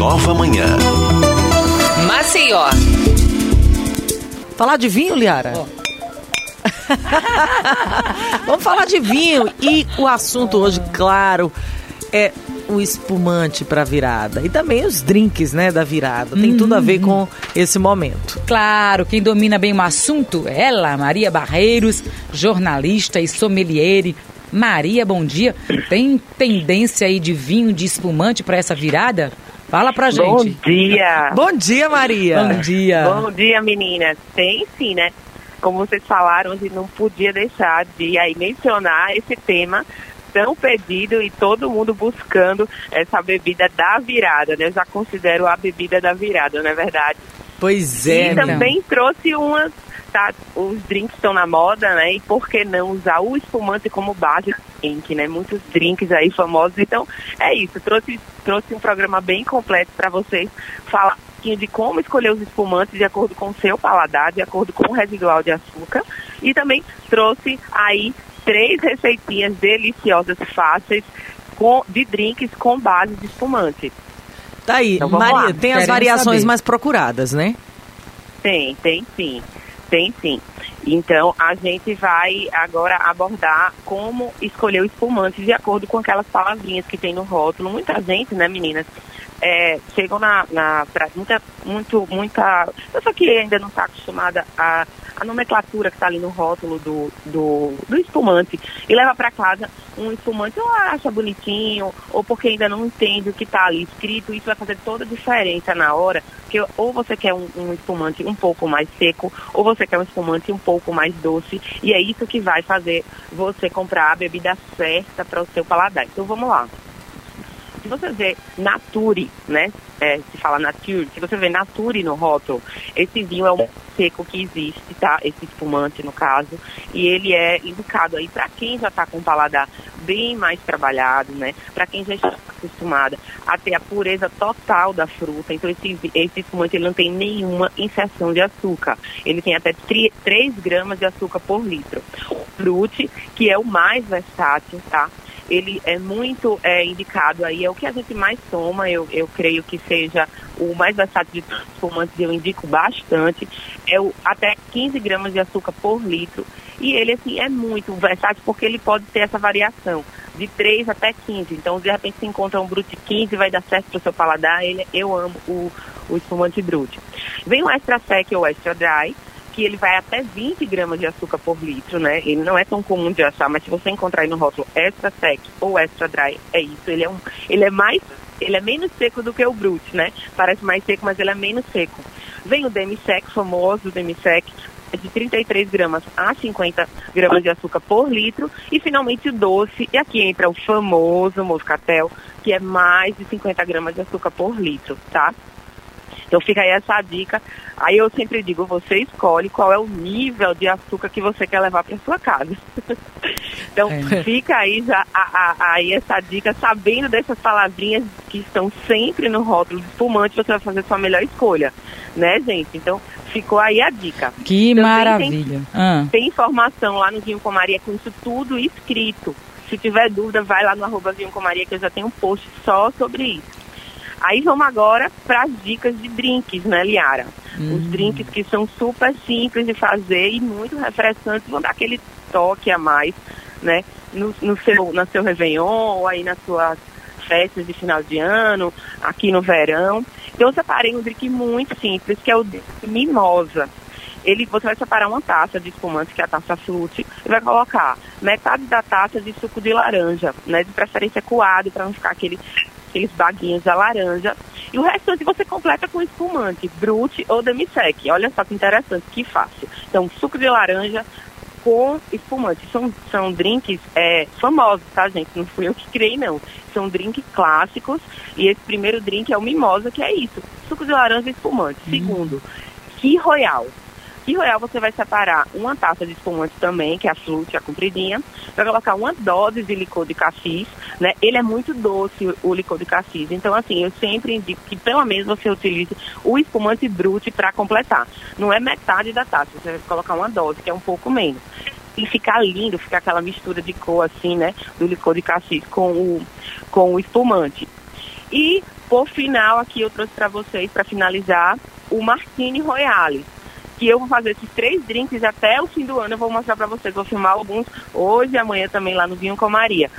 nova manhã. Maceió. Falar de vinho, Liara? Vamos falar de vinho. E o assunto hoje, claro, é o espumante para virada. E também os drinks, né, da virada. Tem tudo a ver com esse momento. Claro, quem domina bem o assunto é ela, Maria Barreiros, jornalista e sommelier. Maria, bom dia. Tem tendência aí de vinho, de espumante para essa virada? Fala pra gente. Bom dia. Bom dia, Maria. Bom dia. Bom dia, meninas. Tem sim, né? Como vocês falaram, a gente não podia deixar de aí mencionar esse tema tão pedido e todo mundo buscando essa bebida da virada, né? Eu já considero a bebida da virada, não é verdade? Pois e é, também trouxe umas, tá? Os drinks estão na moda, né? E por que não usar o espumante como base do drink, né? Muitos drinks aí famosos. Então, é isso. Trouxe, trouxe um programa bem completo para vocês falar um pouquinho de como escolher os espumantes de acordo com o seu paladar, de acordo com o residual de açúcar. E também trouxe aí três receitinhas deliciosas, fáceis, com, de drinks com base de espumante. Tá aí. Então, Maria, lá. tem as variações saber. mais procuradas, né? Tem, tem sim. Tem sim. Então, a gente vai agora abordar como escolher o espumante de acordo com aquelas palavrinhas que tem no rótulo. Muita gente, né, meninas, é, chegam na, na pra, muita, muito, muita, pessoa que ainda não está acostumada a, a nomenclatura que está ali no rótulo do, do, do espumante e leva para casa um espumante ou acha bonitinho ou porque ainda não entende o que está ali escrito, isso vai fazer toda a diferença na hora, porque ou você quer um, um espumante um pouco mais seco ou você quer um espumante um pouco mais doce e é isso que vai fazer você comprar a bebida certa para o seu paladar. Então vamos lá. Você vê Nature, né? É, se fala Nature, se você vê Nature no rótulo, esse vinho é o seco que existe, tá? Esse espumante, no caso. E ele é indicado aí para quem já está com o paladar bem mais trabalhado, né? Para quem já está acostumada a ter a pureza total da fruta. Então, esse, esse espumante ele não tem nenhuma inserção de açúcar. Ele tem até 3 gramas de açúcar por litro. O Brut, que é o mais versátil, tá? Ele é muito é, indicado aí, é o que a gente mais toma, eu, eu creio que seja o mais versátil de espumantes, eu indico bastante, é o, até 15 gramas de açúcar por litro, e ele assim é muito versátil porque ele pode ter essa variação, de 3 até 15, então de repente se encontra um Brut 15, vai dar certo para o seu paladar, ele, eu amo o, o espumante Brut. Vem o Extra Sec ou Extra Dry, que ele vai até 20 gramas de açúcar por litro, né? Ele não é tão comum de achar, mas se você encontrar aí no rótulo extra sec ou extra dry, é isso. Ele é um, ele é mais, ele é menos seco do que o brut, né? Parece mais seco, mas ele é menos seco. Vem o demisec, famoso demisec, é de 33 gramas a 50 gramas de açúcar por litro. E finalmente o doce, e aqui entra o famoso moscatel, que é mais de 50 gramas de açúcar por litro, tá? Então fica aí essa dica. Aí eu sempre digo, você escolhe qual é o nível de açúcar que você quer levar para sua casa. então É. fica aí já a, a- aí essa dica, sabendo dessas palavrinhas que estão sempre no rótulo de espumante, você vai fazer sua melhor escolha, né, gente? Então ficou aí a dica. Que Também maravilha. Ah, Tem informação lá no Vinho com Maria com isso tudo escrito. Se tiver dúvida, vai lá no arroba Vinho com Maria que eu já tenho um post só sobre isso. Aí vamos agora para as dicas de drinks, né, Liara? Os drinks que são super simples de fazer e muito refrescantes, vão dar aquele toque a mais, né? No, no seu, no seu Réveillon ou aí nas suas festas de final de ano, aqui no verão. Então eu separei um drink muito simples, que é o drink mimosa. Ele, você vai separar uma taça de espumante, que é a taça flute, e vai colocar metade da taça de suco de laranja, né? De preferência coado, para não ficar aquele, aqueles baguinhos da laranja. E o restante você completa com espumante, brute ou demi-sec. Olha só que interessante, que fácil. Então, suco de laranja com espumante. São, são drinks é, famosos, tá, gente? Não fui eu que criei, não. São drinks clássicos. E esse primeiro drink é o mimosa, que é isso. Suco de laranja e espumante. Segundo, Key Royal. Key Royal você vai separar uma taça de espumante também, que é a flute, a compridinha. Vai colocar uma dose de licor de cassis, né? Ele é muito doce, o- licor de cassis. Então, assim, eu sempre indico que pelo menos você utilize o espumante brute para completar. Não é metade da taça, você vai colocar uma dose, que é um pouco menos. E ficar lindo, ficar aquela mistura de cor assim, né? Do licor de cassis com o, com o espumante. E Por final, aqui eu trouxe para vocês, para finalizar, o Martini Royale. Que eu vou fazer esses três drinks até o fim do ano. Eu vou mostrar para vocês. Vou filmar alguns hoje e amanhã também lá no Vinho com Maria.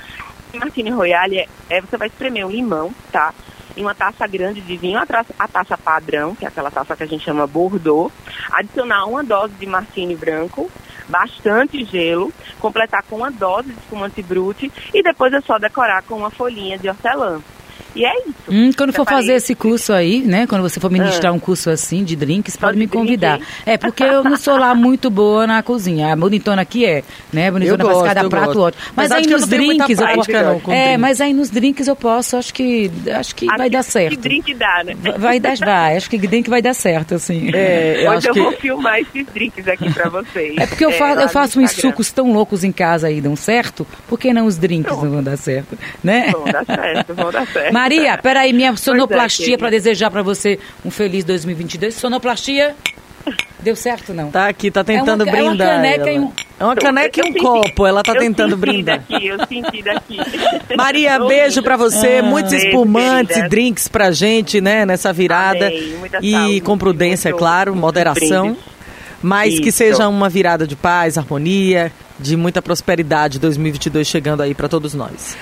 Martini Royale é, é você vai espremer um limão, tá? Em uma taça grande de vinho, a taça padrão, que é aquela taça que a gente chama Bordeaux. Adicionar uma dose de Martini branco, bastante gelo, completar com uma dose de espumante brute e depois é só decorar com uma folhinha de hortelã. E é isso. Hum, quando for fazer esse curso aí, né? Quando você for ministrar ah. um curso assim de drinks, pode me convidar. Drink. É, porque eu não sou lá muito boa na cozinha. A bonitona aqui é, né? Bonitona faz cada prato gosto. ótimo. Mas, mas aí nos drinks eu posso. Não, é, drink. mas aí nos drinks eu posso, acho que acho que acho vai dar certo. Que drink dá, né? Vai dar, vai. Acho que drink vai dar certo, assim. É, eu Hoje eu que... vou filmar esses drinks aqui pra vocês. É porque eu, é, faço, eu faço uns sucos tão loucos em casa aí, dão certo, por que não os drinks não, não vão dar certo, né? Vão dar certo, vão dar certo. Maria, peraí, minha sonoplastia é, para desejar para você um feliz 2022. Sonoplastia. Deu certo, não? Tá aqui, tá tentando é uma, brindar. É uma caneca ela. e um. É uma caneca e um copo, ela tá tentando brindar. Daqui, eu senti daqui. Maria, beijo pra você, ah, muitos beijo, espumantes e drinks pra gente, né, nessa virada. Amém, e saúde, com prudência, é claro, moderação. Mas Isso. que seja uma virada de paz, harmonia, de muita prosperidade 2022 chegando aí para todos nós.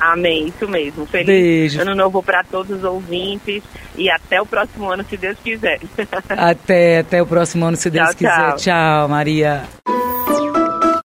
Amém, isso mesmo. Feliz Beijo. ano novo para todos os ouvintes e até o próximo ano, se Deus quiser. Até, até o próximo ano, se Deus tchau, quiser. Tchau, tchau Maria.